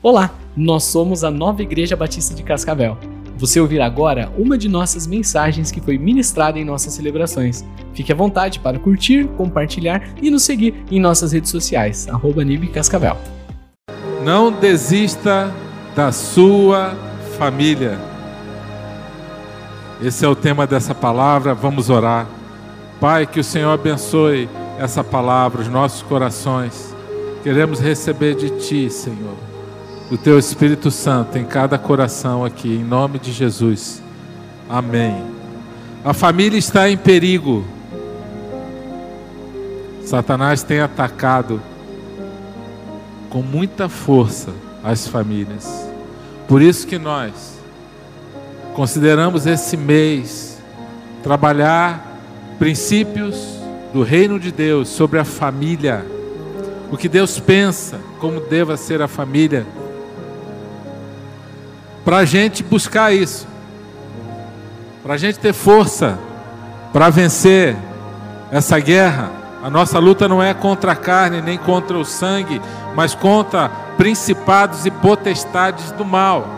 Olá, nós somos a Nova Igreja Batista de Cascavel. Você ouvirá agora uma de nossas mensagens que foi ministrada em nossas celebrações. Fique à vontade para curtir, compartilhar e nos seguir em nossas redes sociais, arroba Cascavel. Não desista da sua família. Esse é o tema dessa palavra, vamos orar. Pai, que o Senhor abençoe essa palavra, os nossos corações. Queremos receber de Ti, Senhor do Teu Espírito Santo em cada coração aqui, em nome de Jesus. Amém. A família está em perigo. Satanás tem atacado com muita força as famílias. Por isso que nós consideramos esse mês trabalhar princípios do reino de Deus sobre a família. O que Deus pensa, como deva ser a família para a gente buscar isso, para a gente ter força para vencer essa guerra. A nossa luta não é contra a carne nem contra o sangue, mas contra principados e potestades do mal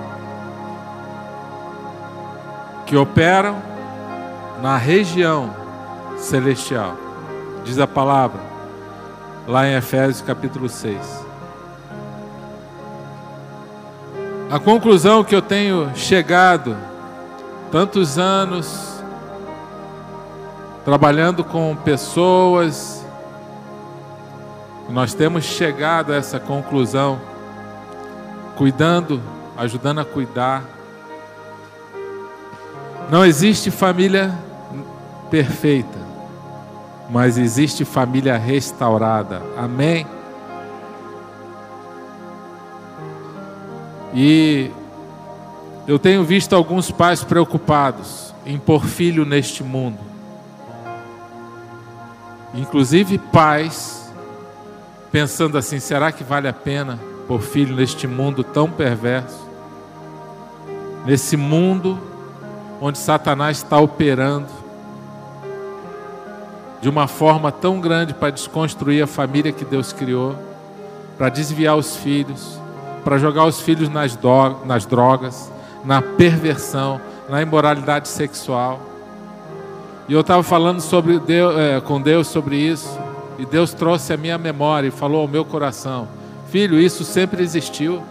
que operam na região celestial. Diz a palavra lá em Efésios capítulo 6. A conclusão que eu tenho chegado, tantos anos trabalhando com pessoas, nós temos chegado a essa conclusão, cuidando, ajudando a cuidar. Não existe família perfeita, mas existe família restaurada. Amém? E eu tenho visto alguns pais preocupados em pôr filho neste mundo. Inclusive pais pensando assim: será que vale a pena pôr filho neste mundo tão perverso? Nesse mundo onde Satanás está operando de uma forma tão grande para desconstruir a família que Deus criou, para desviar os filhos para jogar os filhos nas, do, nas drogas, na perversão, na imoralidade sexual. E eu estava falando sobre Deus, é, com Deus sobre isso, e Deus trouxe a minha memória e falou ao meu coração: Filho, isso sempre existiu.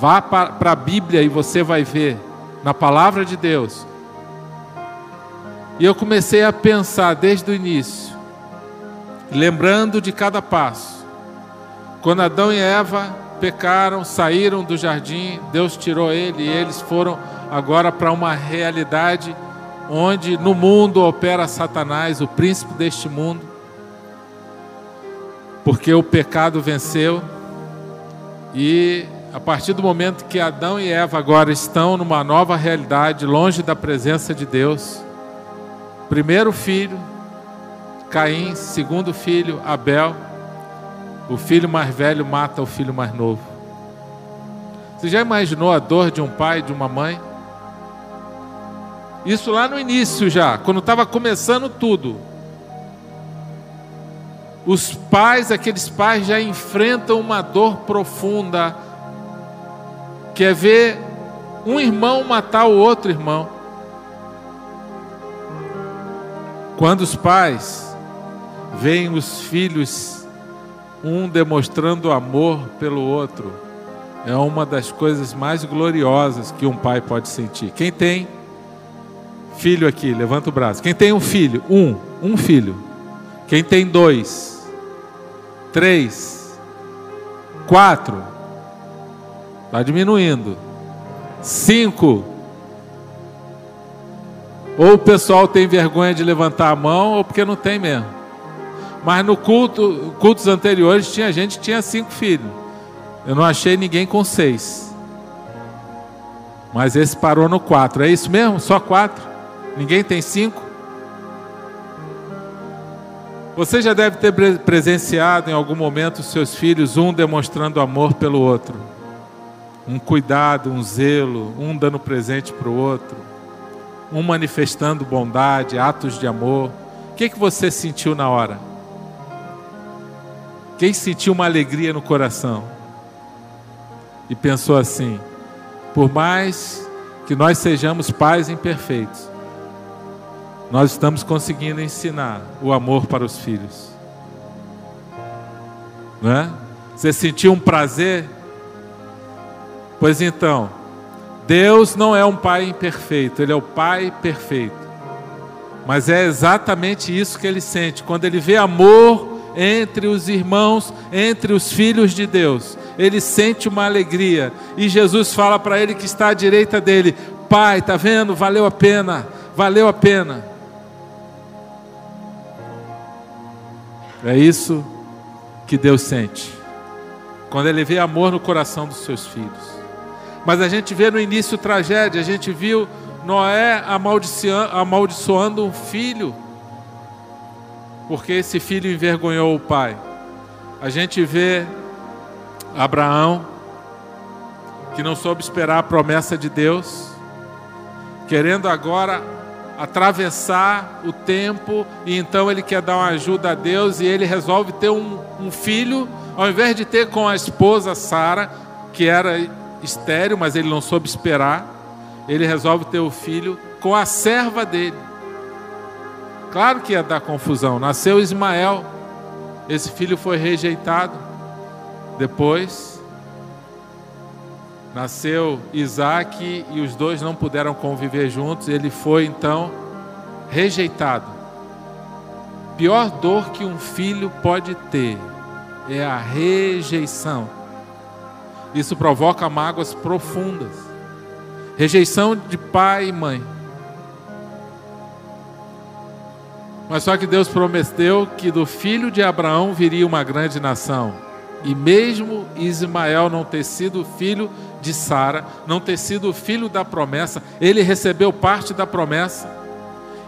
Vá para a Bíblia e você vai ver, na palavra de Deus. E eu comecei a pensar desde o início, lembrando de cada passo. Quando Adão e Eva pecaram, saíram do jardim, Deus tirou ele e eles foram agora para uma realidade onde no mundo opera Satanás, o príncipe deste mundo, porque o pecado venceu. E a partir do momento que Adão e Eva agora estão numa nova realidade, longe da presença de Deus, primeiro filho, Caim, segundo filho, Abel, o filho mais velho mata o filho mais novo. Você já imaginou a dor de um pai e de uma mãe? Isso lá no início já, quando estava começando tudo. Os pais, aqueles pais já enfrentam uma dor profunda, que é ver um irmão matar o outro irmão. Quando os pais veem os filhos um demonstrando amor pelo outro, é uma das coisas mais gloriosas que um pai pode sentir. Quem tem filho aqui, levanta o braço. Quem tem um filho? Um, um filho. Quem tem dois, três, quatro, está diminuindo. Cinco. Ou o pessoal tem vergonha de levantar a mão, ou porque não tem mesmo. Mas no culto, cultos anteriores tinha gente que tinha cinco filhos. Eu não achei ninguém com seis. Mas esse parou no quatro. É isso mesmo? Só quatro? Ninguém tem cinco? Você já deve ter presenciado em algum momento seus filhos, um demonstrando amor pelo outro, um cuidado, um zelo, um dando presente para o outro, um manifestando bondade, atos de amor. O que, que você sentiu na hora? Quem sentiu uma alegria no coração? e pensou assim: por mais que nós sejamos pais imperfeitos, nós estamos conseguindo ensinar o amor para os filhos. Não é? Você sentiu um prazer? Pois então, Deus não é um pai imperfeito, Ele é o pai perfeito. Mas é exatamente isso que ele sente. Quando ele vê amor entre os irmãos, entre os filhos de Deus, ele sente uma alegria. E Jesus fala para ele que está à direita dele: Pai, tá vendo? Valeu a pena, valeu a pena. É isso que Deus sente. Quando ele vê amor no coração dos seus filhos. Mas a gente vê no início tragédia, a gente viu Noé amaldiçoando um filho, porque esse filho envergonhou o pai. A gente vê Abraão, que não soube esperar a promessa de Deus, querendo agora atravessar o tempo, e então ele quer dar uma ajuda a Deus, e ele resolve ter um, um filho, ao invés de ter com a esposa Sara, que era estéreo, mas ele não soube esperar, ele resolve ter o filho com a serva dele. Claro que ia dar confusão. Nasceu Ismael, esse filho foi rejeitado. Depois nasceu Isaac e os dois não puderam conviver juntos. Ele foi então rejeitado. Pior dor que um filho pode ter é a rejeição. Isso provoca mágoas profundas. Rejeição de pai e mãe. Mas só que Deus prometeu que do filho de Abraão viria uma grande nação. E mesmo Ismael não ter sido filho de Sara, não ter sido filho da promessa, ele recebeu parte da promessa.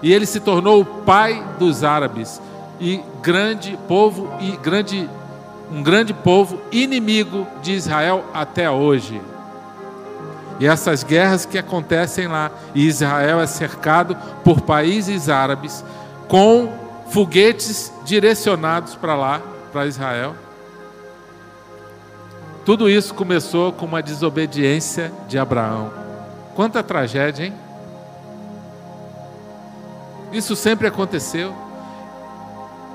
E ele se tornou o pai dos árabes e grande povo e grande um grande povo inimigo de Israel até hoje. E essas guerras que acontecem lá, e Israel é cercado por países árabes com foguetes direcionados para lá, para Israel. Tudo isso começou com uma desobediência de Abraão. Quanta tragédia, hein? Isso sempre aconteceu.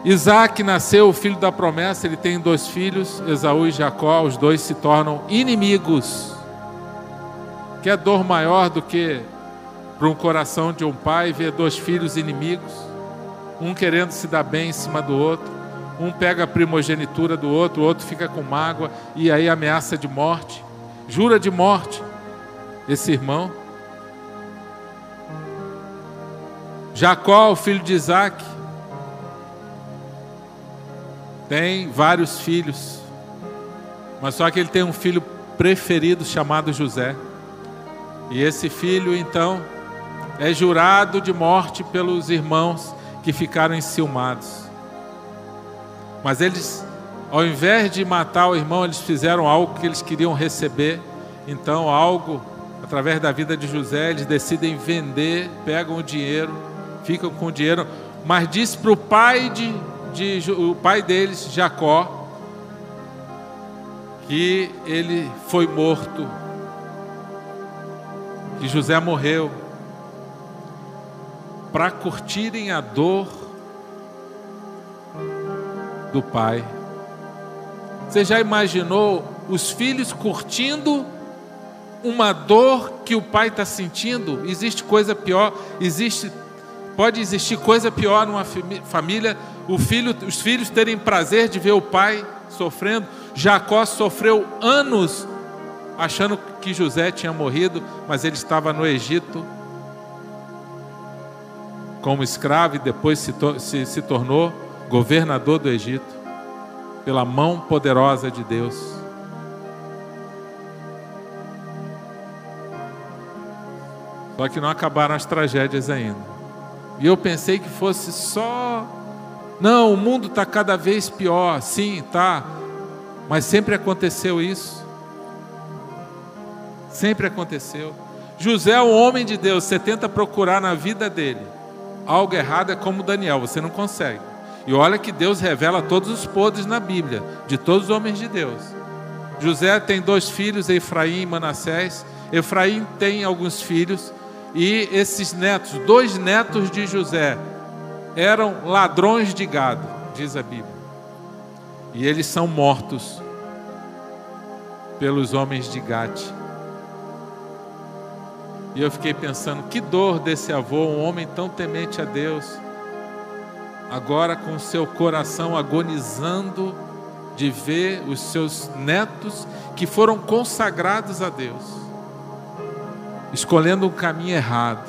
Isaac nasceu o filho da promessa, ele tem dois filhos, Esaú e Jacó, os dois se tornam inimigos. Que é dor maior do que para um coração de um pai ver dois filhos inimigos, um querendo se dar bem em cima do outro, um pega a primogenitura do outro, o outro fica com mágoa e aí ameaça de morte, jura de morte esse irmão. Jacó, o filho de Isaac, tem vários filhos, mas só que ele tem um filho preferido chamado José. E esse filho, então, é jurado de morte pelos irmãos que ficaram enciumados. Mas eles, ao invés de matar o irmão, eles fizeram algo que eles queriam receber. Então, algo, através da vida de José, eles decidem vender, pegam o dinheiro, ficam com o dinheiro, mas diz para o pai de, de o pai deles, Jacó, que ele foi morto que José morreu para curtirem a dor do pai. Você já imaginou os filhos curtindo uma dor que o pai está sentindo? Existe coisa pior? Existe, pode existir coisa pior numa família? Filho, os filhos terem prazer de ver o pai sofrendo. Jacó sofreu anos achando que José tinha morrido, mas ele estava no Egito como escravo e depois se, se, se tornou governador do Egito, pela mão poderosa de Deus. Só que não acabaram as tragédias ainda. E eu pensei que fosse só. Não, o mundo está cada vez pior. Sim, tá. Mas sempre aconteceu isso. Sempre aconteceu. José é um homem de Deus, você tenta procurar na vida dele algo errado, é como Daniel, você não consegue. E olha que Deus revela todos os podres na Bíblia, de todos os homens de Deus. José tem dois filhos, Efraim e Manassés. Efraim tem alguns filhos e esses netos, dois netos de José, eram ladrões de gado, diz a Bíblia. E eles são mortos pelos homens de Gate. E eu fiquei pensando, que dor desse avô, um homem tão temente a Deus, agora com seu coração agonizando de ver os seus netos que foram consagrados a Deus, escolhendo um caminho errado.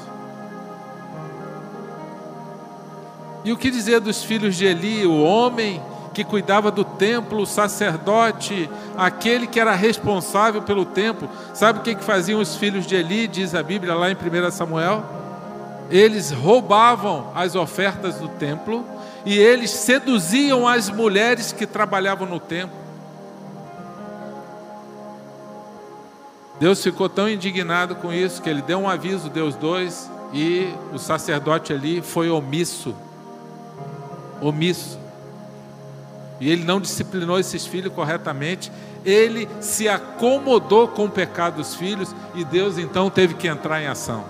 E o que dizer dos filhos de Eli, o homem que cuidava do templo, o sacerdote, aquele que era responsável pelo templo. Sabe o que, que faziam os filhos de Eli, diz a Bíblia lá em 1 Samuel? Eles roubavam as ofertas do templo e eles seduziam as mulheres que trabalhavam no templo. Deus ficou tão indignado com isso que ele deu um aviso, Deus dois, e o sacerdote ali foi omisso. Omisso e ele não disciplinou esses filhos corretamente, ele se acomodou com o pecado dos filhos e Deus então teve que entrar em ação.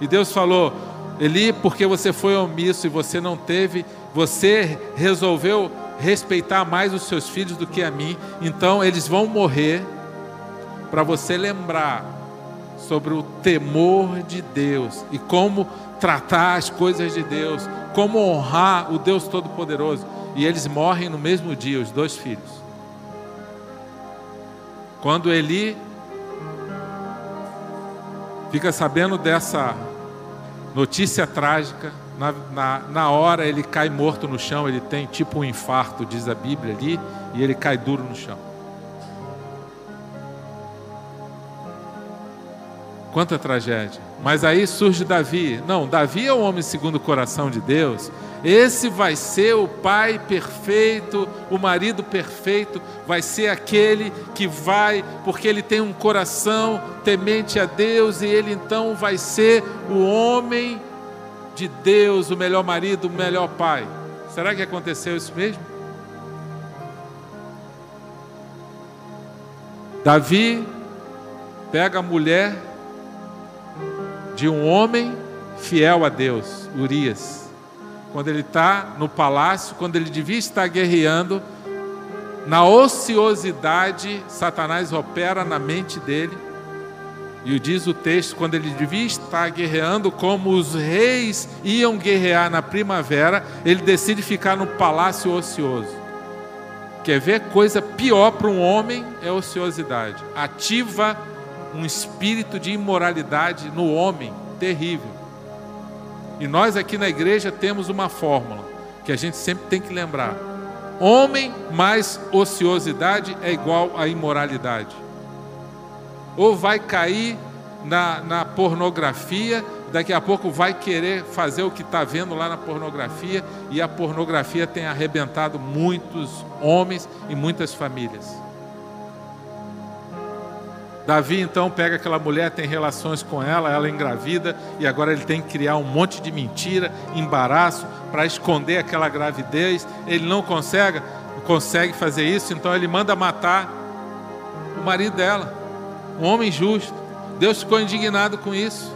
E Deus falou: Eli, porque você foi omisso e você não teve, você resolveu respeitar mais os seus filhos do que a mim, então eles vão morrer para você lembrar sobre o temor de Deus e como tratar as coisas de Deus, como honrar o Deus Todo-Poderoso e eles morrem no mesmo dia, os dois filhos. Quando Eli fica sabendo dessa notícia trágica, na, na, na, hora ele cai morto no chão, ele tem tipo um infarto, diz a Bíblia ali, e ele cai duro no chão. Quanta tragédia. Mas aí surge Davi. Não, Davi é o homem segundo o coração de Deus. Esse vai ser o pai perfeito, o marido perfeito, vai ser aquele que vai, porque ele tem um coração temente a Deus, e ele então vai ser o homem de Deus, o melhor marido, o melhor pai. Será que aconteceu isso mesmo? Davi pega a mulher de um homem fiel a Deus, Urias. Quando ele está no palácio, quando ele devia estar guerreando, na ociosidade, Satanás opera na mente dele. E diz o texto, quando ele devia estar guerreando, como os reis iam guerrear na primavera, ele decide ficar no palácio ocioso. Quer ver coisa pior para um homem é ociosidade. Ativa um espírito de imoralidade no homem terrível. E nós aqui na igreja temos uma fórmula que a gente sempre tem que lembrar: homem mais ociosidade é igual a imoralidade. Ou vai cair na, na pornografia, daqui a pouco vai querer fazer o que está vendo lá na pornografia, e a pornografia tem arrebentado muitos homens e muitas famílias. Davi então pega aquela mulher, tem relações com ela, ela engravida e agora ele tem que criar um monte de mentira, embaraço para esconder aquela gravidez. Ele não consegue, consegue fazer isso, então ele manda matar o marido dela, um homem justo. Deus ficou indignado com isso.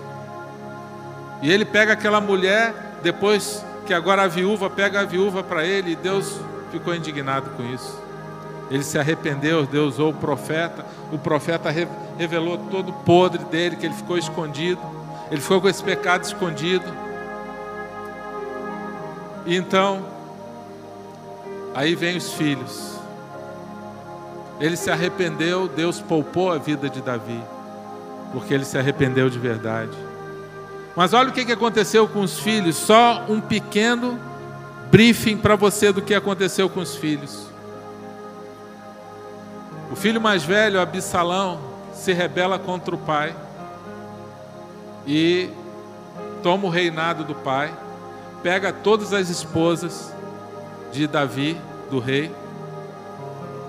E ele pega aquela mulher, depois que agora a viúva pega a viúva para ele, e Deus ficou indignado com isso. Ele se arrependeu, Deus usou o profeta. O profeta revelou todo o podre dele, que ele ficou escondido. Ele ficou com esse pecado escondido. E então, aí vem os filhos. Ele se arrependeu, Deus poupou a vida de Davi, porque ele se arrependeu de verdade. Mas olha o que aconteceu com os filhos, só um pequeno briefing para você do que aconteceu com os filhos. O filho mais velho, Absalão, se rebela contra o pai e toma o reinado do pai, pega todas as esposas de Davi, do rei,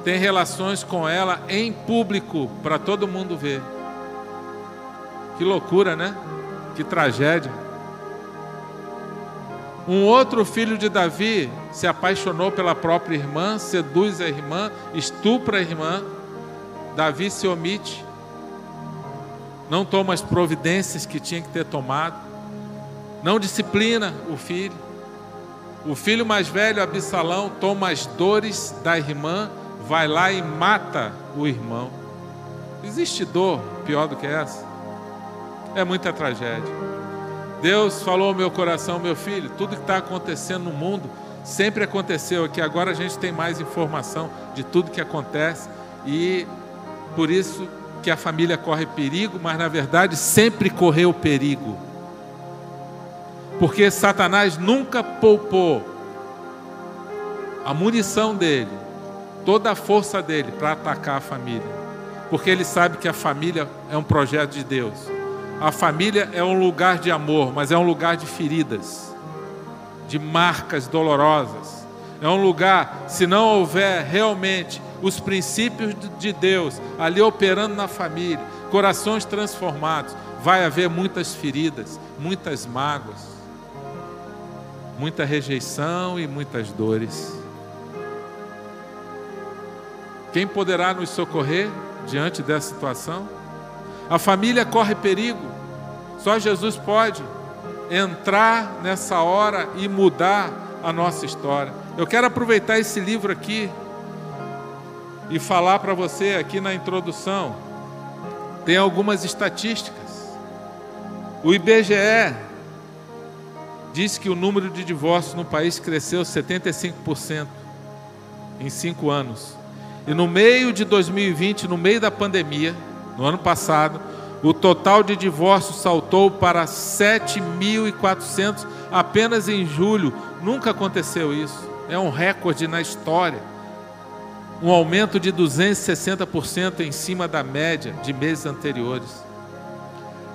tem relações com ela em público para todo mundo ver. Que loucura, né? Que tragédia. Um outro filho de Davi se apaixonou pela própria irmã, seduz a irmã, estupra a irmã. Davi se omite, não toma as providências que tinha que ter tomado, não disciplina o filho. O filho mais velho, Absalão, toma as dores da irmã, vai lá e mata o irmão. Existe dor pior do que essa? É muita tragédia. Deus falou ao meu coração, meu filho, tudo que está acontecendo no mundo sempre aconteceu aqui. Agora a gente tem mais informação de tudo que acontece e por isso que a família corre perigo, mas na verdade sempre correu perigo. Porque Satanás nunca poupou a munição dele, toda a força dele para atacar a família. Porque ele sabe que a família é um projeto de Deus. A família é um lugar de amor, mas é um lugar de feridas, de marcas dolorosas. É um lugar, se não houver realmente os princípios de Deus ali operando na família, corações transformados, vai haver muitas feridas, muitas mágoas, muita rejeição e muitas dores. Quem poderá nos socorrer diante dessa situação? A família corre perigo, só Jesus pode entrar nessa hora e mudar a nossa história. Eu quero aproveitar esse livro aqui e falar para você aqui na introdução. Tem algumas estatísticas. O IBGE diz que o número de divórcios no país cresceu 75% em cinco anos. E no meio de 2020, no meio da pandemia, no ano passado, o total de divórcios saltou para 7.400 apenas em julho. Nunca aconteceu isso. É um recorde na história um aumento de 260% em cima da média de meses anteriores.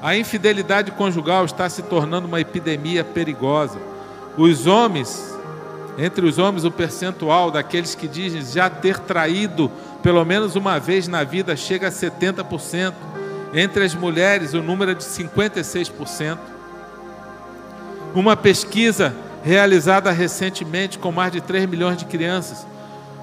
A infidelidade conjugal está se tornando uma epidemia perigosa. Os homens, entre os homens, o percentual daqueles que dizem já ter traído pelo menos uma vez na vida chega a 70%. Entre as mulheres, o número é de 56%. Uma pesquisa realizada recentemente com mais de 3 milhões de crianças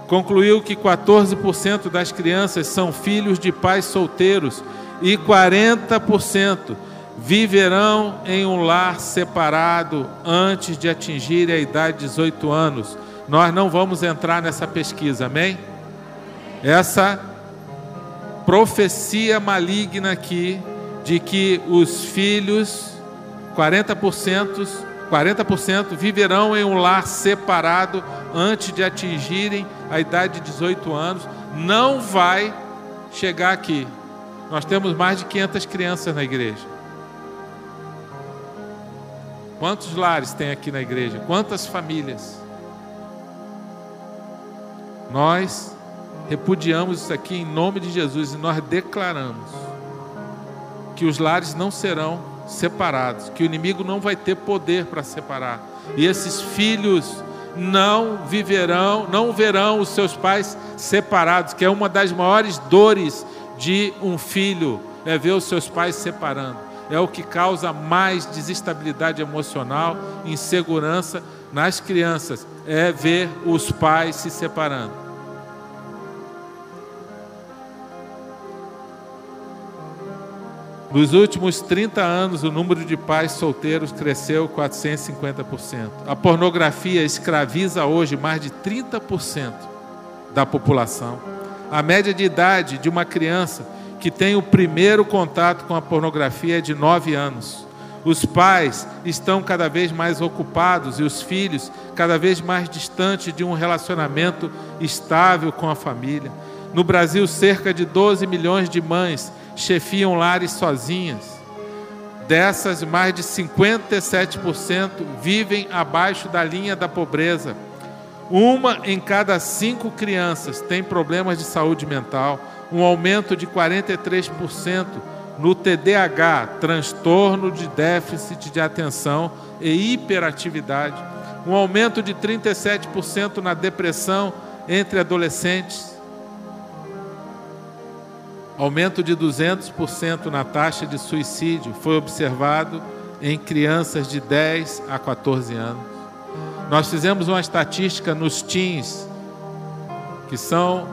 concluiu que 14% das crianças são filhos de pais solteiros e 40% viverão em um lar separado antes de atingir a idade de 18 anos. Nós não vamos entrar nessa pesquisa, amém? Essa profecia maligna aqui de que os filhos, 40%, 40% viverão em um lar separado antes de atingirem a idade de 18 anos, não vai chegar aqui. Nós temos mais de 500 crianças na igreja. Quantos lares tem aqui na igreja? Quantas famílias? Nós repudiamos isso aqui em nome de Jesus e nós declaramos que os lares não serão separados, que o inimigo não vai ter poder para separar. E esses filhos não viverão, não verão os seus pais separados, que é uma das maiores dores de um filho, é ver os seus pais separando. É o que causa mais desestabilidade emocional, insegurança nas crianças, é ver os pais se separando. Nos últimos 30 anos, o número de pais solteiros cresceu 450%. A pornografia escraviza hoje mais de 30% da população. A média de idade de uma criança que tem o primeiro contato com a pornografia é de 9 anos. Os pais estão cada vez mais ocupados e os filhos cada vez mais distantes de um relacionamento estável com a família. No Brasil, cerca de 12 milhões de mães chefiam lares sozinhas. Dessas, mais de 57% vivem abaixo da linha da pobreza. Uma em cada cinco crianças tem problemas de saúde mental, um aumento de 43% no TDAH, transtorno de déficit de atenção e hiperatividade, um aumento de 37% na depressão entre adolescentes, Aumento de 200% na taxa de suicídio foi observado em crianças de 10 a 14 anos. Nós fizemos uma estatística nos teens, que são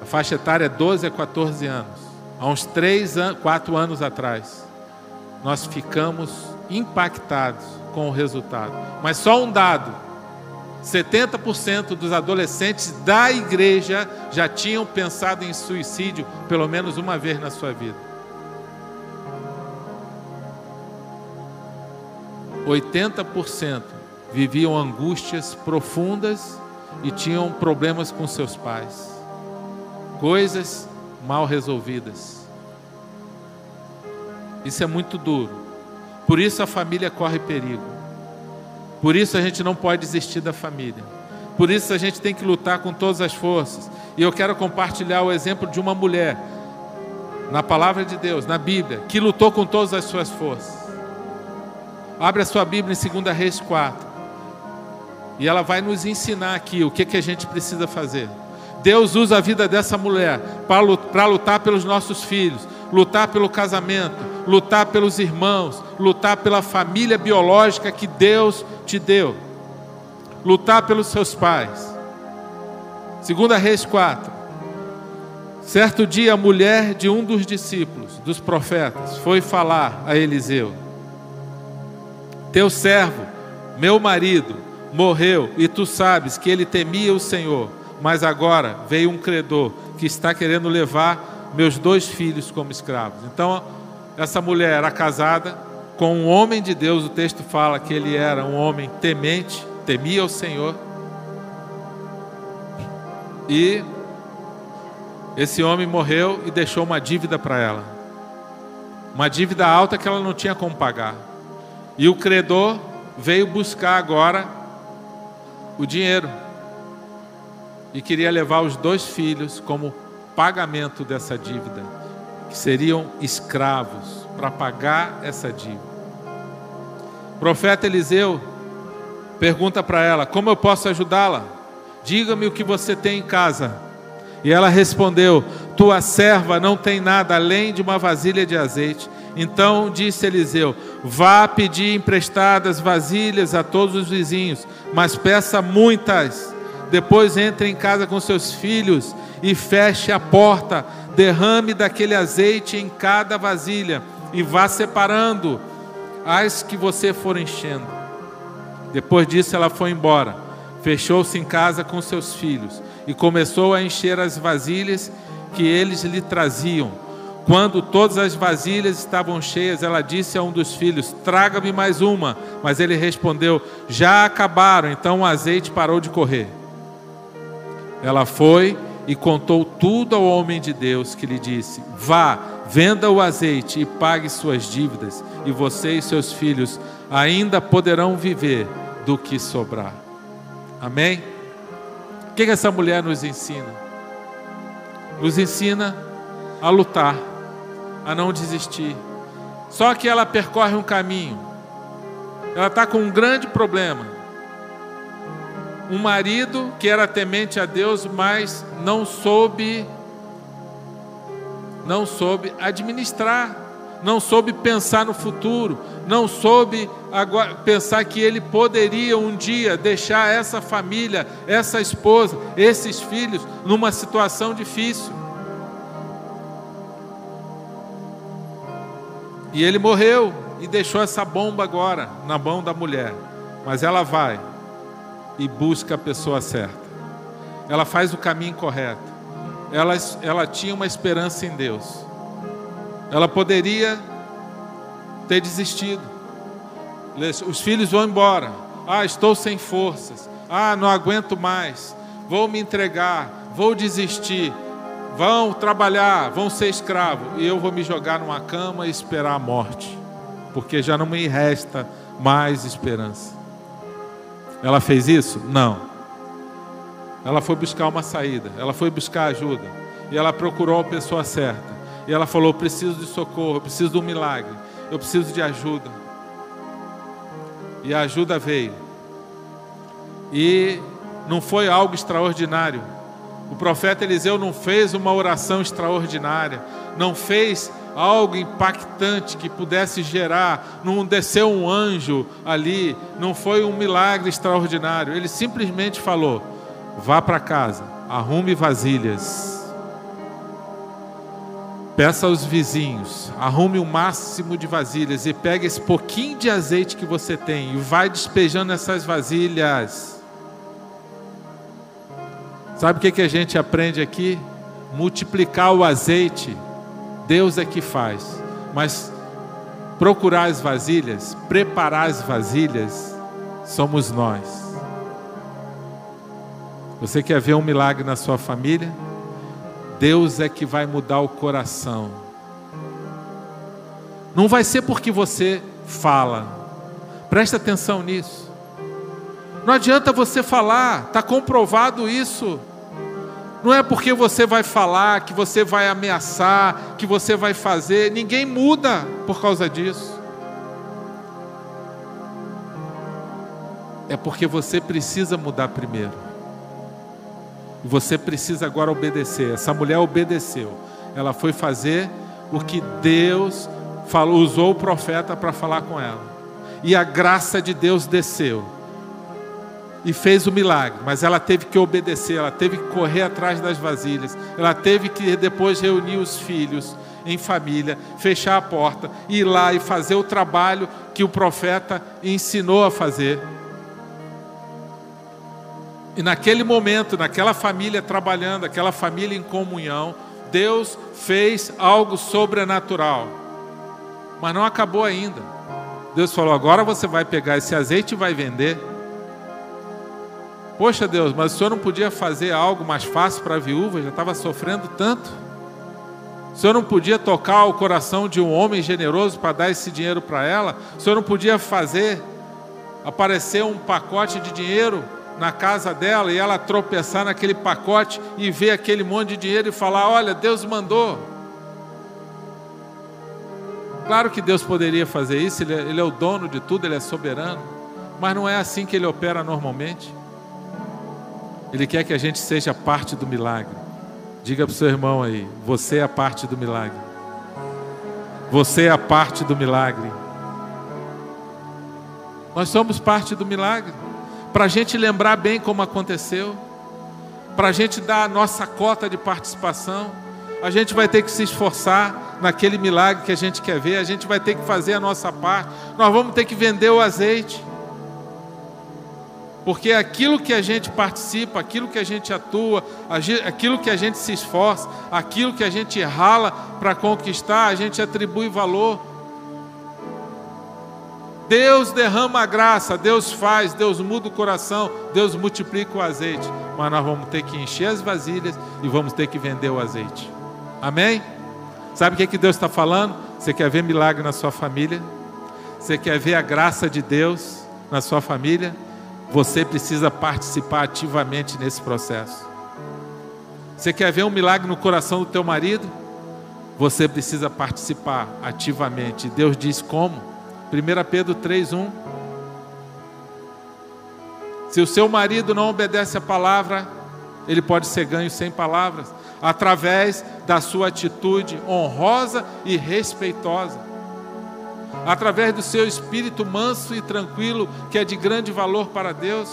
A faixa etária é 12 a 14 anos. Há uns 3, 4 anos atrás, nós ficamos impactados com o resultado. Mas só um dado: 70% dos adolescentes da igreja já tinham pensado em suicídio pelo menos uma vez na sua vida. 80% viviam angústias profundas e tinham problemas com seus pais, coisas mal resolvidas. Isso é muito duro. Por isso a família corre perigo. Por isso a gente não pode desistir da família. Por isso a gente tem que lutar com todas as forças. E eu quero compartilhar o exemplo de uma mulher na palavra de Deus, na Bíblia, que lutou com todas as suas forças. Abre a sua Bíblia em 2 Reis 4. E ela vai nos ensinar aqui o que, que a gente precisa fazer. Deus usa a vida dessa mulher para lutar pelos nossos filhos, lutar pelo casamento, lutar pelos irmãos, lutar pela família biológica que Deus te deu, lutar pelos seus pais. Segunda Reis 4. Certo dia, a mulher de um dos discípulos, dos profetas, foi falar a Eliseu: Teu servo, meu marido, morreu e tu sabes que ele temia o Senhor, mas agora veio um credor que está querendo levar meus dois filhos como escravos. Então, essa mulher era casada com um homem de Deus, o texto fala que ele era um homem temente, temia o Senhor. E esse homem morreu e deixou uma dívida para ela. Uma dívida alta que ela não tinha como pagar. E o credor veio buscar agora o dinheiro e queria levar os dois filhos como pagamento dessa dívida, que seriam escravos para pagar essa dívida. O profeta Eliseu pergunta para ela: Como eu posso ajudá-la? Diga-me o que você tem em casa. E ela respondeu: Tua serva não tem nada além de uma vasilha de azeite. Então disse Eliseu: Vá pedir emprestadas vasilhas a todos os vizinhos, mas peça muitas. Depois entre em casa com seus filhos e feche a porta. Derrame daquele azeite em cada vasilha e vá separando as que você for enchendo. Depois disso, ela foi embora, fechou-se em casa com seus filhos e começou a encher as vasilhas que eles lhe traziam quando todas as vasilhas estavam cheias, ela disse a um dos filhos: Traga-me mais uma. Mas ele respondeu: Já acabaram. Então o azeite parou de correr. Ela foi e contou tudo ao homem de Deus, que lhe disse: Vá, venda o azeite e pague suas dívidas, e você e seus filhos ainda poderão viver do que sobrar. Amém? O que essa mulher nos ensina? Nos ensina a lutar a não desistir. Só que ela percorre um caminho. Ela está com um grande problema. Um marido que era temente a Deus, mas não soube não soube administrar, não soube pensar no futuro, não soube pensar que ele poderia um dia deixar essa família, essa esposa, esses filhos numa situação difícil. E ele morreu e deixou essa bomba agora na mão da mulher. Mas ela vai e busca a pessoa certa. Ela faz o caminho correto. Ela, ela tinha uma esperança em Deus. Ela poderia ter desistido. Os filhos vão embora. Ah, estou sem forças. Ah, não aguento mais. Vou me entregar. Vou desistir vão trabalhar, vão ser escravos, e eu vou me jogar numa cama e esperar a morte, porque já não me resta mais esperança. Ela fez isso? Não. Ela foi buscar uma saída, ela foi buscar ajuda, e ela procurou a pessoa certa. E ela falou: preciso de socorro, preciso de um milagre, eu preciso de ajuda. E a ajuda veio. E não foi algo extraordinário, o profeta Eliseu não fez uma oração extraordinária, não fez algo impactante que pudesse gerar, não desceu um anjo ali, não foi um milagre extraordinário. Ele simplesmente falou: vá para casa, arrume vasilhas Peça aos vizinhos, arrume o máximo de vasilhas e pegue esse pouquinho de azeite que você tem e vai despejando essas vasilhas. Sabe o que, que a gente aprende aqui? Multiplicar o azeite, Deus é que faz, mas procurar as vasilhas, preparar as vasilhas, somos nós. Você quer ver um milagre na sua família? Deus é que vai mudar o coração. Não vai ser porque você fala. Presta atenção nisso. Não adianta você falar, está comprovado isso. Não é porque você vai falar, que você vai ameaçar, que você vai fazer, ninguém muda por causa disso. É porque você precisa mudar primeiro. E você precisa agora obedecer. Essa mulher obedeceu. Ela foi fazer o que Deus falou, usou o profeta para falar com ela. E a graça de Deus desceu. E fez o milagre, mas ela teve que obedecer, ela teve que correr atrás das vasilhas, ela teve que depois reunir os filhos em família, fechar a porta, ir lá e fazer o trabalho que o profeta ensinou a fazer. E naquele momento, naquela família trabalhando, aquela família em comunhão, Deus fez algo sobrenatural. Mas não acabou ainda. Deus falou: agora você vai pegar esse azeite e vai vender. Poxa Deus, mas o senhor não podia fazer algo mais fácil para a viúva? Já estava sofrendo tanto. O senhor não podia tocar o coração de um homem generoso para dar esse dinheiro para ela? O senhor não podia fazer aparecer um pacote de dinheiro na casa dela e ela tropeçar naquele pacote e ver aquele monte de dinheiro e falar: Olha, Deus mandou. Claro que Deus poderia fazer isso, ele é, ele é o dono de tudo, Ele é soberano, mas não é assim que Ele opera normalmente. Ele quer que a gente seja parte do milagre. Diga para o seu irmão aí: Você é a parte do milagre. Você é a parte do milagre. Nós somos parte do milagre para a gente lembrar bem como aconteceu, para a gente dar a nossa cota de participação. A gente vai ter que se esforçar naquele milagre que a gente quer ver, a gente vai ter que fazer a nossa parte, nós vamos ter que vender o azeite. Porque aquilo que a gente participa, aquilo que a gente atua, aquilo que a gente se esforça, aquilo que a gente rala para conquistar, a gente atribui valor. Deus derrama a graça, Deus faz, Deus muda o coração, Deus multiplica o azeite. Mas nós vamos ter que encher as vasilhas e vamos ter que vender o azeite. Amém? Sabe o que, é que Deus está falando? Você quer ver milagre na sua família? Você quer ver a graça de Deus na sua família? Você precisa participar ativamente nesse processo. Você quer ver um milagre no coração do teu marido? Você precisa participar ativamente. Deus diz como? 1 Pedro 3:1 Se o seu marido não obedece a palavra, ele pode ser ganho sem palavras, através da sua atitude honrosa e respeitosa, através do seu espírito manso e tranquilo, que é de grande valor para Deus.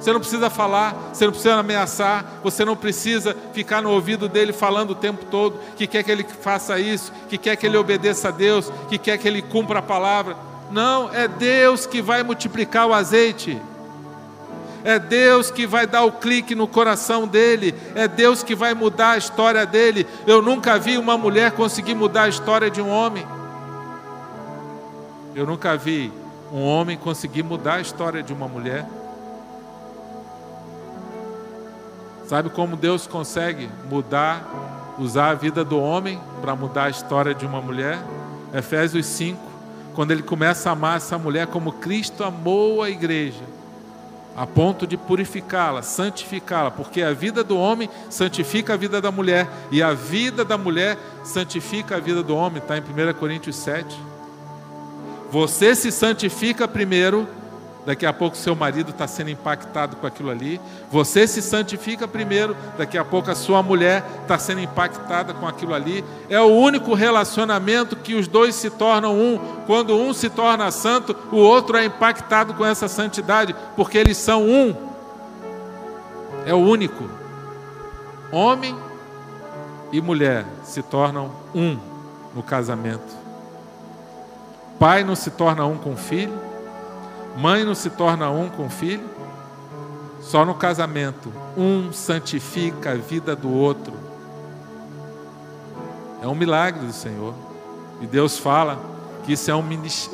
Você não precisa falar, você não precisa ameaçar, você não precisa ficar no ouvido dele falando o tempo todo que quer que ele faça isso, que quer que ele obedeça a Deus, que quer que ele cumpra a palavra. Não, é Deus que vai multiplicar o azeite. É Deus que vai dar o clique no coração dele. É Deus que vai mudar a história dele. Eu nunca vi uma mulher conseguir mudar a história de um homem. Eu nunca vi um homem conseguir mudar a história de uma mulher. Sabe como Deus consegue mudar, usar a vida do homem para mudar a história de uma mulher? Efésios 5 quando ele começa a amar essa mulher como Cristo amou a igreja, a ponto de purificá-la, santificá-la, porque a vida do homem santifica a vida da mulher, e a vida da mulher santifica a vida do homem, está em 1 Coríntios 7. Você se santifica primeiro daqui a pouco seu marido está sendo impactado com aquilo ali. Você se santifica primeiro, daqui a pouco a sua mulher está sendo impactada com aquilo ali. É o único relacionamento que os dois se tornam um. Quando um se torna santo, o outro é impactado com essa santidade, porque eles são um. É o único. Homem e mulher se tornam um no casamento. Pai não se torna um com o filho, mãe não se torna um com o filho. Só no casamento, um santifica a vida do outro. É um milagre do Senhor. E Deus fala que isso é um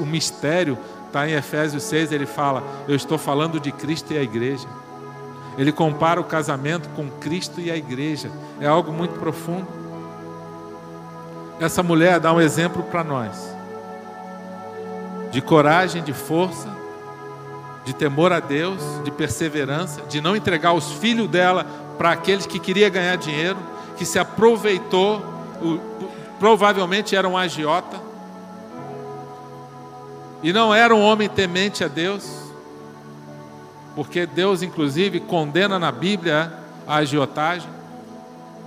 mistério. Está em Efésios 6, ele fala: Eu estou falando de Cristo e a igreja. Ele compara o casamento com Cristo e a igreja. É algo muito profundo. Essa mulher dá um exemplo para nós de coragem, de força, de temor a Deus, de perseverança, de não entregar os filhos dela para aqueles que queria ganhar dinheiro, que se aproveitou, provavelmente era um agiota, e não era um homem temente a Deus, porque Deus, inclusive, condena na Bíblia a agiotagem.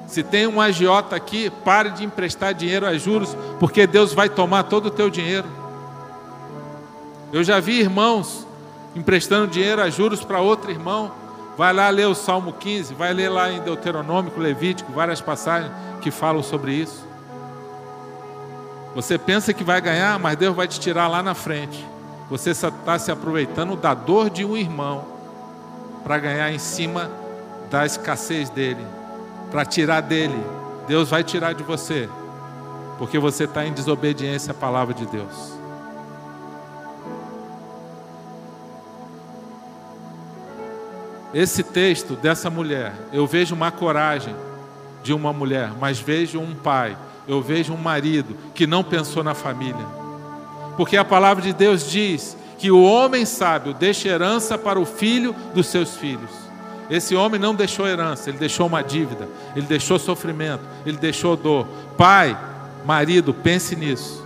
Se tem um agiota aqui, pare de emprestar dinheiro a juros, porque Deus vai tomar todo o teu dinheiro. Eu já vi irmãos emprestando dinheiro a juros para outro irmão. Vai lá ler o Salmo 15, vai ler lá em Deuteronômico, Levítico, várias passagens que falam sobre isso. Você pensa que vai ganhar, mas Deus vai te tirar lá na frente. Você está se aproveitando da dor de um irmão para ganhar em cima da escassez dele, para tirar dele. Deus vai tirar de você, porque você está em desobediência à palavra de Deus. Esse texto dessa mulher, eu vejo uma coragem de uma mulher, mas vejo um pai, eu vejo um marido que não pensou na família. Porque a palavra de Deus diz que o homem sábio deixa herança para o filho dos seus filhos. Esse homem não deixou herança, ele deixou uma dívida, ele deixou sofrimento, ele deixou dor. Pai, marido, pense nisso.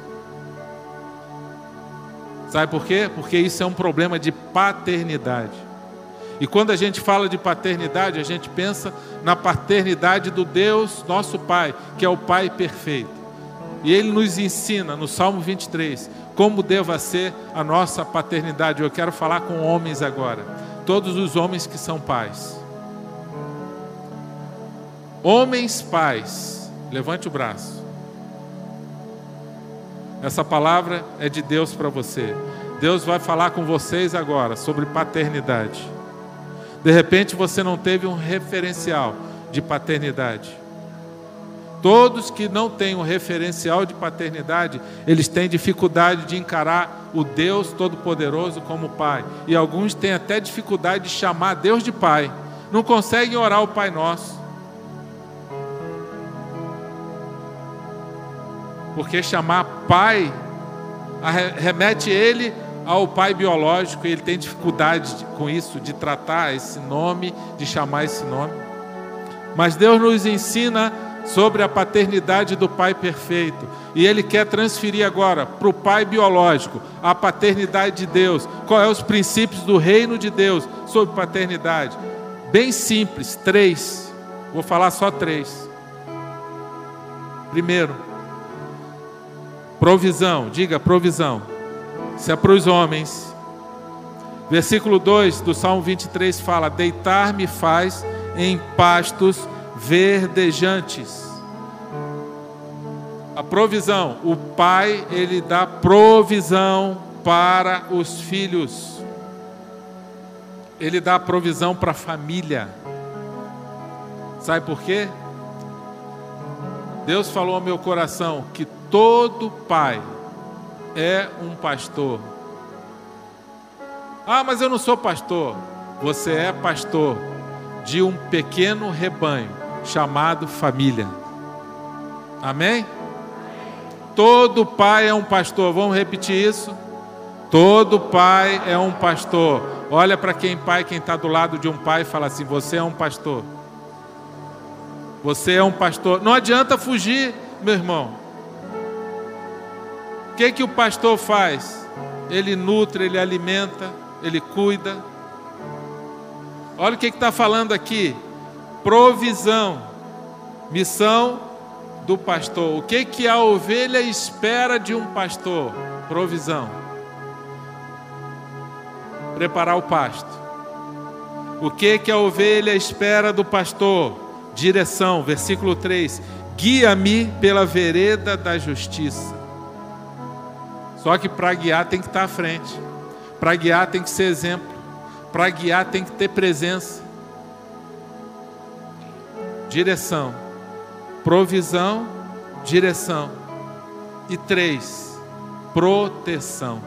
Sabe por quê? Porque isso é um problema de paternidade. E quando a gente fala de paternidade, a gente pensa na paternidade do Deus, nosso Pai, que é o Pai perfeito. E ele nos ensina no Salmo 23 como deva ser a nossa paternidade. Eu quero falar com homens agora, todos os homens que são pais. Homens pais, levante o braço. Essa palavra é de Deus para você. Deus vai falar com vocês agora sobre paternidade. De repente você não teve um referencial de paternidade. Todos que não têm um referencial de paternidade, eles têm dificuldade de encarar o Deus Todo-Poderoso como Pai. E alguns têm até dificuldade de chamar Deus de Pai. Não conseguem orar o Pai Nosso. Porque chamar Pai remete ele ao pai biológico e ele tem dificuldade com isso, de tratar esse nome, de chamar esse nome. Mas Deus nos ensina sobre a paternidade do Pai perfeito. E ele quer transferir agora para o Pai biológico a paternidade de Deus. Qual é os princípios do reino de Deus sobre paternidade? Bem simples, três. Vou falar só três. Primeiro, provisão, diga provisão. Se é para os homens. Versículo 2 do Salmo 23 fala: Deitar-me faz em pastos verdejantes. A provisão, o pai, ele dá provisão para os filhos. Ele dá provisão para a família. Sabe por quê? Deus falou ao meu coração que todo pai é um pastor. Ah, mas eu não sou pastor. Você é pastor de um pequeno rebanho chamado família. Amém? Todo pai é um pastor. Vamos repetir isso? Todo pai é um pastor. Olha para quem pai, quem está do lado de um pai e fala assim: Você é um pastor. Você é um pastor. Não adianta fugir, meu irmão. Que, que o pastor faz? Ele nutre, ele alimenta, ele cuida. Olha o que está falando aqui provisão. Missão do pastor. O que que a ovelha espera de um pastor? Provisão. Preparar o pasto. O que que a ovelha espera do pastor? Direção, versículo 3. guia-me pela vereda da justiça. Só que para guiar tem que estar à frente, para guiar tem que ser exemplo, para guiar tem que ter presença, direção, provisão, direção. E três, proteção.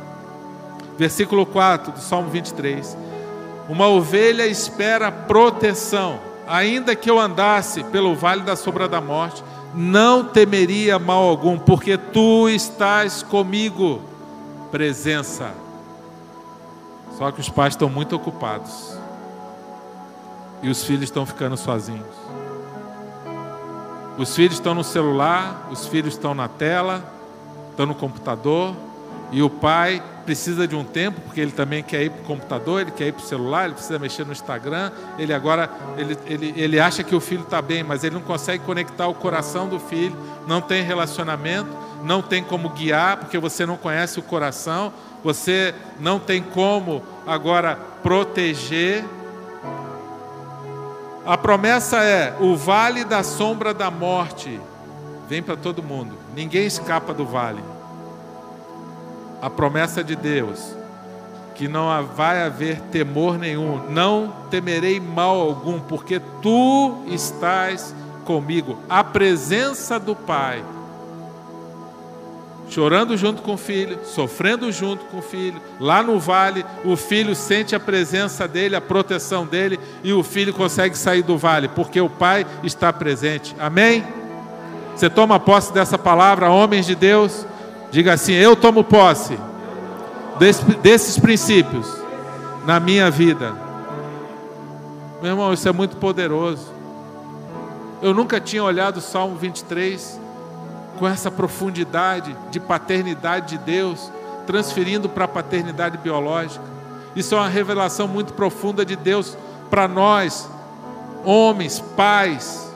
Versículo 4 do Salmo 23. Uma ovelha espera proteção, ainda que eu andasse pelo vale da sombra da morte, não temeria mal algum, porque tu estás comigo. Presença. Só que os pais estão muito ocupados. E os filhos estão ficando sozinhos. Os filhos estão no celular, os filhos estão na tela, estão no computador, e o pai precisa de um tempo, porque ele também quer ir para o computador, ele quer ir para o celular, ele precisa mexer no Instagram, ele agora, ele, ele, ele acha que o filho está bem, mas ele não consegue conectar o coração do filho, não tem relacionamento, não tem como guiar, porque você não conhece o coração, você não tem como agora proteger. A promessa é: o vale da sombra da morte. Vem para todo mundo, ninguém escapa do vale a promessa de Deus, que não vai haver temor nenhum, não temerei mal algum, porque tu estás comigo. A presença do Pai, chorando junto com o filho, sofrendo junto com o filho, lá no vale, o filho sente a presença dele, a proteção dele, e o filho consegue sair do vale, porque o Pai está presente. Amém? Você toma posse dessa palavra, homens de Deus? Diga assim: Eu tomo posse desses princípios na minha vida. Meu irmão, isso é muito poderoso. Eu nunca tinha olhado o Salmo 23 com essa profundidade de paternidade de Deus, transferindo para a paternidade biológica. Isso é uma revelação muito profunda de Deus para nós, homens, pais,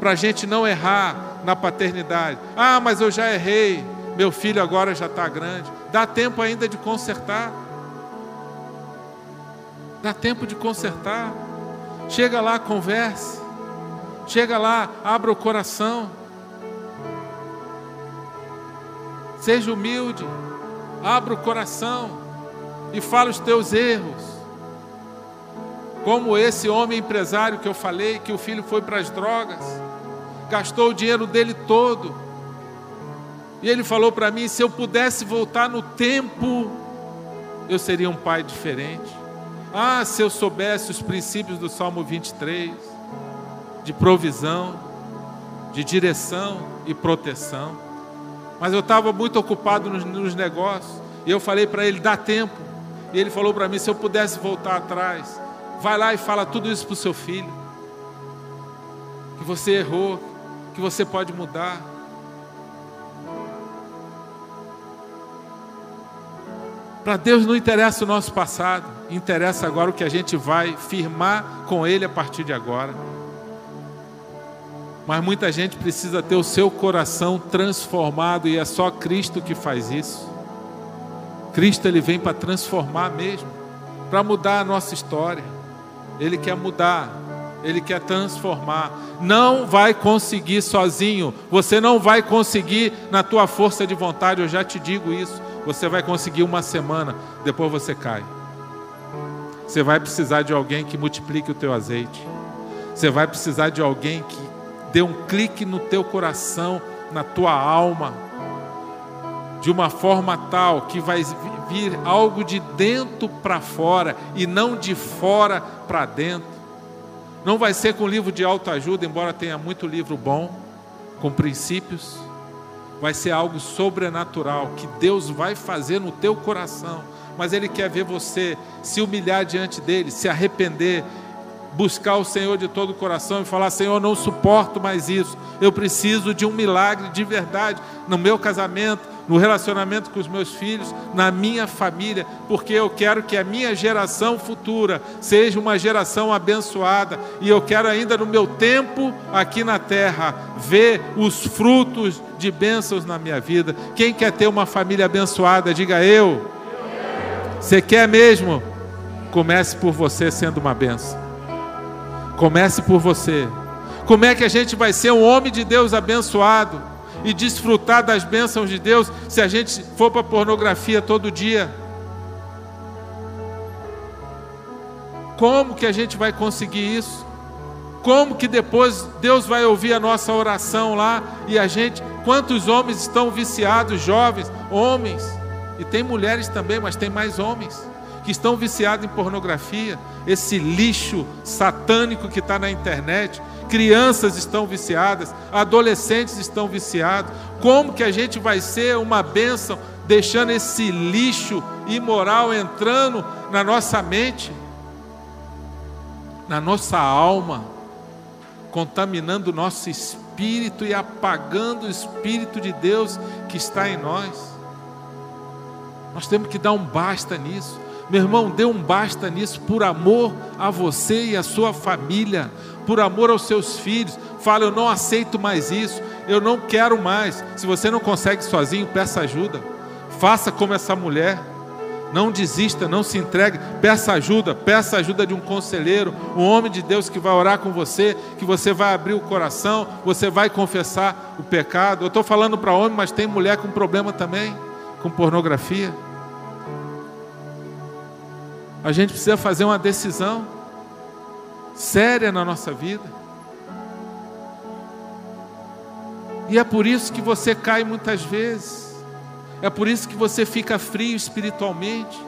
para a gente não errar na paternidade. Ah, mas eu já errei meu filho agora já está grande. Dá tempo ainda de consertar. Dá tempo de consertar. Chega lá, converse. Chega lá, abra o coração. Seja humilde. Abra o coração e fala os teus erros. Como esse homem empresário que eu falei, que o filho foi para as drogas, gastou o dinheiro dele todo e ele falou para mim: se eu pudesse voltar no tempo, eu seria um pai diferente. Ah, se eu soubesse os princípios do Salmo 23, de provisão, de direção e proteção. Mas eu estava muito ocupado nos, nos, negócios. E eu falei para ele: dá tempo. E ele falou para mim: se eu pudesse voltar atrás, vai lá e fala tudo isso para o seu filho. Que você errou, que você pode mudar Para Deus não interessa o nosso passado, interessa agora o que a gente vai firmar com Ele a partir de agora. Mas muita gente precisa ter o seu coração transformado e é só Cristo que faz isso. Cristo ele vem para transformar mesmo, para mudar a nossa história. Ele quer mudar, ele quer transformar. Não vai conseguir sozinho. Você não vai conseguir na tua força de vontade, eu já te digo isso. Você vai conseguir uma semana, depois você cai. Você vai precisar de alguém que multiplique o teu azeite. Você vai precisar de alguém que dê um clique no teu coração, na tua alma, de uma forma tal que vai vir algo de dentro para fora e não de fora para dentro. Não vai ser com livro de autoajuda, embora tenha muito livro bom, com princípios vai ser algo sobrenatural que Deus vai fazer no teu coração. Mas Ele quer ver você se humilhar diante dele, se arrepender, buscar o Senhor de todo o coração e falar: Senhor, não suporto mais isso. Eu preciso de um milagre de verdade no meu casamento, no relacionamento com os meus filhos, na minha família, porque eu quero que a minha geração futura seja uma geração abençoada e eu quero ainda no meu tempo aqui na terra ver os frutos de bênçãos na minha vida. Quem quer ter uma família abençoada, diga eu. Você quer mesmo? Comece por você sendo uma benção. Comece por você. Como é que a gente vai ser um homem de Deus abençoado e desfrutar das bênçãos de Deus se a gente for para pornografia todo dia? Como que a gente vai conseguir isso? Como que depois Deus vai ouvir a nossa oração lá e a gente, quantos homens estão viciados, jovens, homens, e tem mulheres também, mas tem mais homens que estão viciados em pornografia, esse lixo satânico que está na internet. Crianças estão viciadas, adolescentes estão viciados. Como que a gente vai ser uma bênção deixando esse lixo imoral entrando na nossa mente, na nossa alma, contaminando o nosso espírito e apagando o espírito de Deus que está em nós? Nós temos que dar um basta nisso. Meu irmão, dê um basta nisso por amor a você e a sua família, por amor aos seus filhos. Fala, eu não aceito mais isso, eu não quero mais. Se você não consegue sozinho, peça ajuda. Faça como essa mulher. Não desista, não se entregue. Peça ajuda, peça ajuda de um conselheiro, um homem de Deus que vai orar com você, que você vai abrir o coração, você vai confessar o pecado. Eu estou falando para homem, mas tem mulher com problema também, com pornografia. A gente precisa fazer uma decisão séria na nossa vida. E é por isso que você cai muitas vezes. É por isso que você fica frio espiritualmente.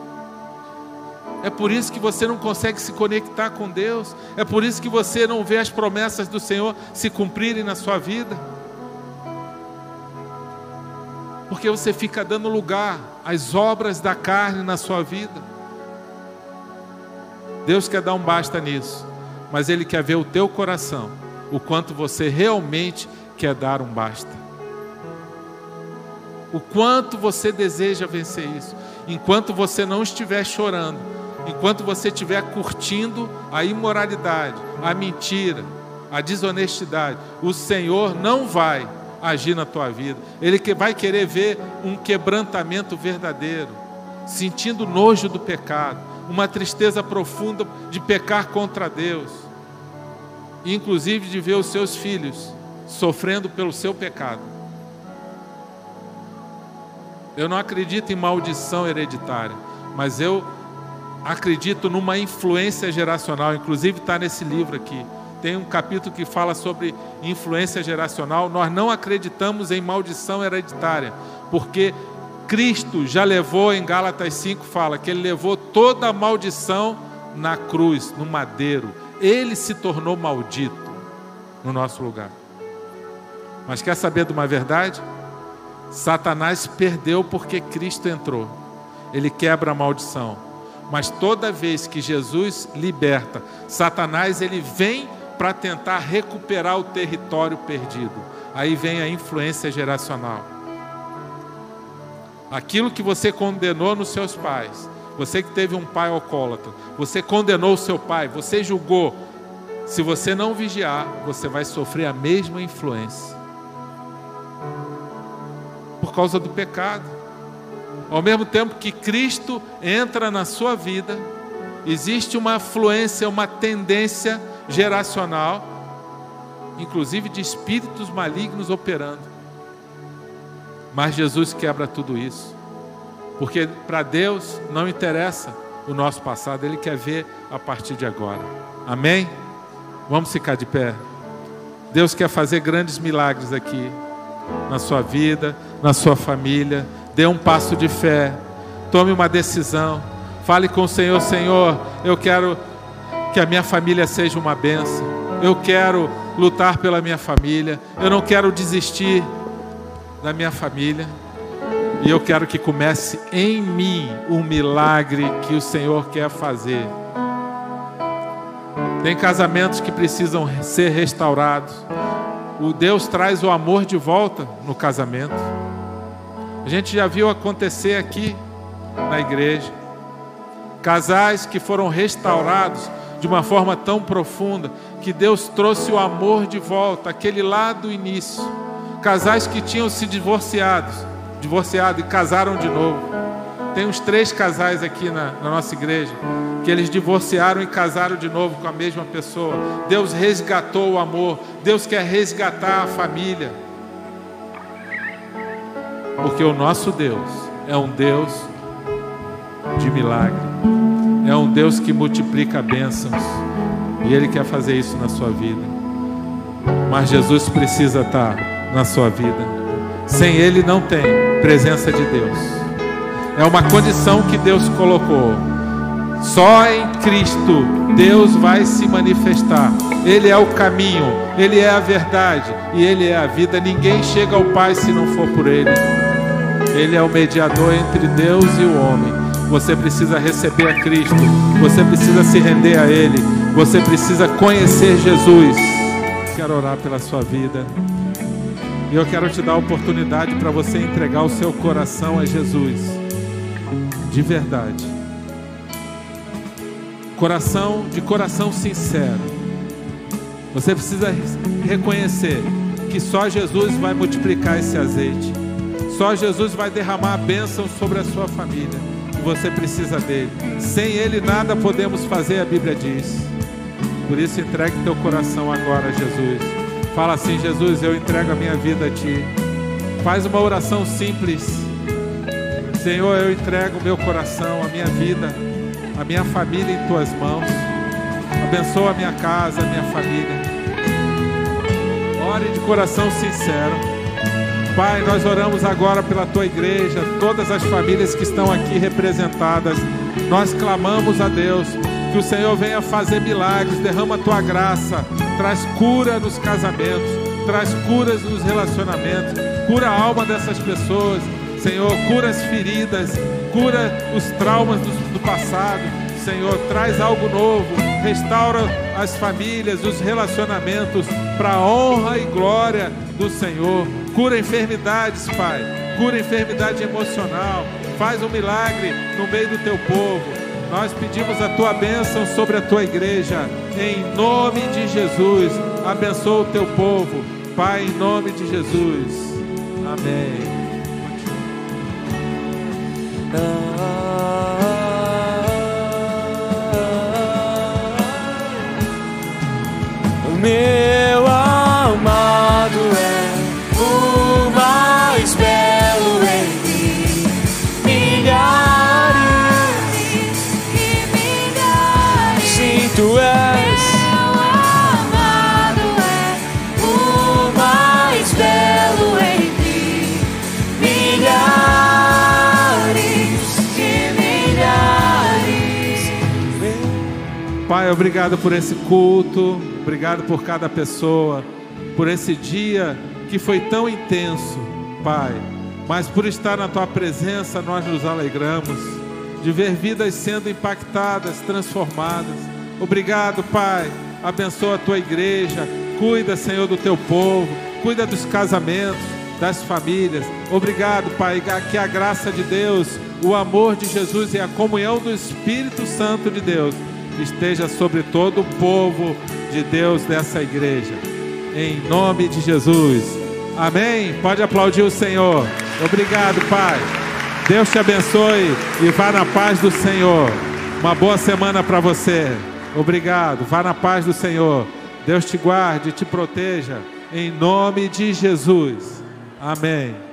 É por isso que você não consegue se conectar com Deus. É por isso que você não vê as promessas do Senhor se cumprirem na sua vida. Porque você fica dando lugar às obras da carne na sua vida. Deus quer dar um basta nisso, mas Ele quer ver o teu coração, o quanto você realmente quer dar um basta. O quanto você deseja vencer isso. Enquanto você não estiver chorando, enquanto você estiver curtindo a imoralidade, a mentira, a desonestidade, o Senhor não vai agir na tua vida. Ele vai querer ver um quebrantamento verdadeiro, sentindo nojo do pecado uma tristeza profunda de pecar contra Deus, inclusive de ver os seus filhos sofrendo pelo seu pecado. Eu não acredito em maldição hereditária, mas eu acredito numa influência geracional, inclusive está nesse livro aqui. Tem um capítulo que fala sobre influência geracional. Nós não acreditamos em maldição hereditária, porque Cristo já levou, em Gálatas 5 fala que ele levou toda a maldição na cruz, no madeiro. Ele se tornou maldito no nosso lugar. Mas quer saber de uma verdade? Satanás perdeu porque Cristo entrou. Ele quebra a maldição. Mas toda vez que Jesus liberta, Satanás ele vem para tentar recuperar o território perdido. Aí vem a influência geracional. Aquilo que você condenou nos seus pais, você que teve um pai alcoólatra, você condenou o seu pai, você julgou. Se você não vigiar, você vai sofrer a mesma influência. Por causa do pecado. Ao mesmo tempo que Cristo entra na sua vida, existe uma fluência, uma tendência geracional, inclusive de espíritos malignos operando. Mas Jesus quebra tudo isso. Porque para Deus não interessa o nosso passado, Ele quer ver a partir de agora. Amém? Vamos ficar de pé. Deus quer fazer grandes milagres aqui, na sua vida, na sua família. Dê um passo de fé, tome uma decisão. Fale com o Senhor: Senhor, eu quero que a minha família seja uma benção. Eu quero lutar pela minha família. Eu não quero desistir da minha família. E eu quero que comece em mim o milagre que o Senhor quer fazer. Tem casamentos que precisam ser restaurados. O Deus traz o amor de volta no casamento. A gente já viu acontecer aqui na igreja. Casais que foram restaurados de uma forma tão profunda que Deus trouxe o amor de volta, aquele lá do início casais que tinham se divorciado, divorciado e casaram de novo. Tem uns três casais aqui na, na nossa igreja que eles divorciaram e casaram de novo com a mesma pessoa. Deus resgatou o amor, Deus quer resgatar a família. Porque o nosso Deus é um Deus de milagre, é um Deus que multiplica bênçãos, e Ele quer fazer isso na sua vida. Mas Jesus precisa estar na sua vida, sem Ele não tem presença de Deus, é uma condição que Deus colocou só em Cristo Deus vai se manifestar. Ele é o caminho, Ele é a verdade e Ele é a vida. Ninguém chega ao Pai se não for por Ele. Ele é o mediador entre Deus e o homem. Você precisa receber a Cristo, você precisa se render a Ele, você precisa conhecer Jesus. Quero orar pela sua vida. E eu quero te dar a oportunidade para você entregar o seu coração a Jesus, de verdade coração de coração sincero. Você precisa reconhecer que só Jesus vai multiplicar esse azeite. Só Jesus vai derramar a bênção sobre a sua família. Você precisa dele. Sem ele nada podemos fazer, a Bíblia diz. Por isso entregue teu coração agora a Jesus. Fala assim, Jesus, eu entrego a minha vida a ti. Faz uma oração simples. Senhor, eu entrego o meu coração, a minha vida a minha família em tuas mãos. Abençoa a minha casa, a minha família. Ore de coração sincero. Pai, nós oramos agora pela tua igreja, todas as famílias que estão aqui representadas. Nós clamamos a Deus que o Senhor venha fazer milagres, derrama a tua graça, traz cura nos casamentos, traz curas nos relacionamentos, cura a alma dessas pessoas, Senhor, cura as feridas, cura os traumas do, do passado. Senhor, traz algo novo, restaura as famílias, os relacionamentos, para a honra e glória do Senhor. Cura enfermidades, Pai, cura enfermidade emocional, faz um milagre no meio do teu povo. Nós pedimos a tua bênção sobre a tua igreja, em nome de Jesus. Abençoa o teu povo, Pai, em nome de Jesus. Amém. Obrigado por esse culto, obrigado por cada pessoa, por esse dia que foi tão intenso, Pai. Mas por estar na tua presença, nós nos alegramos de ver vidas sendo impactadas, transformadas. Obrigado, Pai. Abençoa a tua igreja, cuida, Senhor, do teu povo, cuida dos casamentos, das famílias. Obrigado, Pai, que a graça de Deus, o amor de Jesus e a comunhão do Espírito Santo de Deus esteja sobre todo o povo de Deus dessa igreja. Em nome de Jesus. Amém. Pode aplaudir o Senhor. Obrigado, Pai. Deus te abençoe e vá na paz do Senhor. Uma boa semana para você. Obrigado. Vá na paz do Senhor. Deus te guarde e te proteja. Em nome de Jesus. Amém.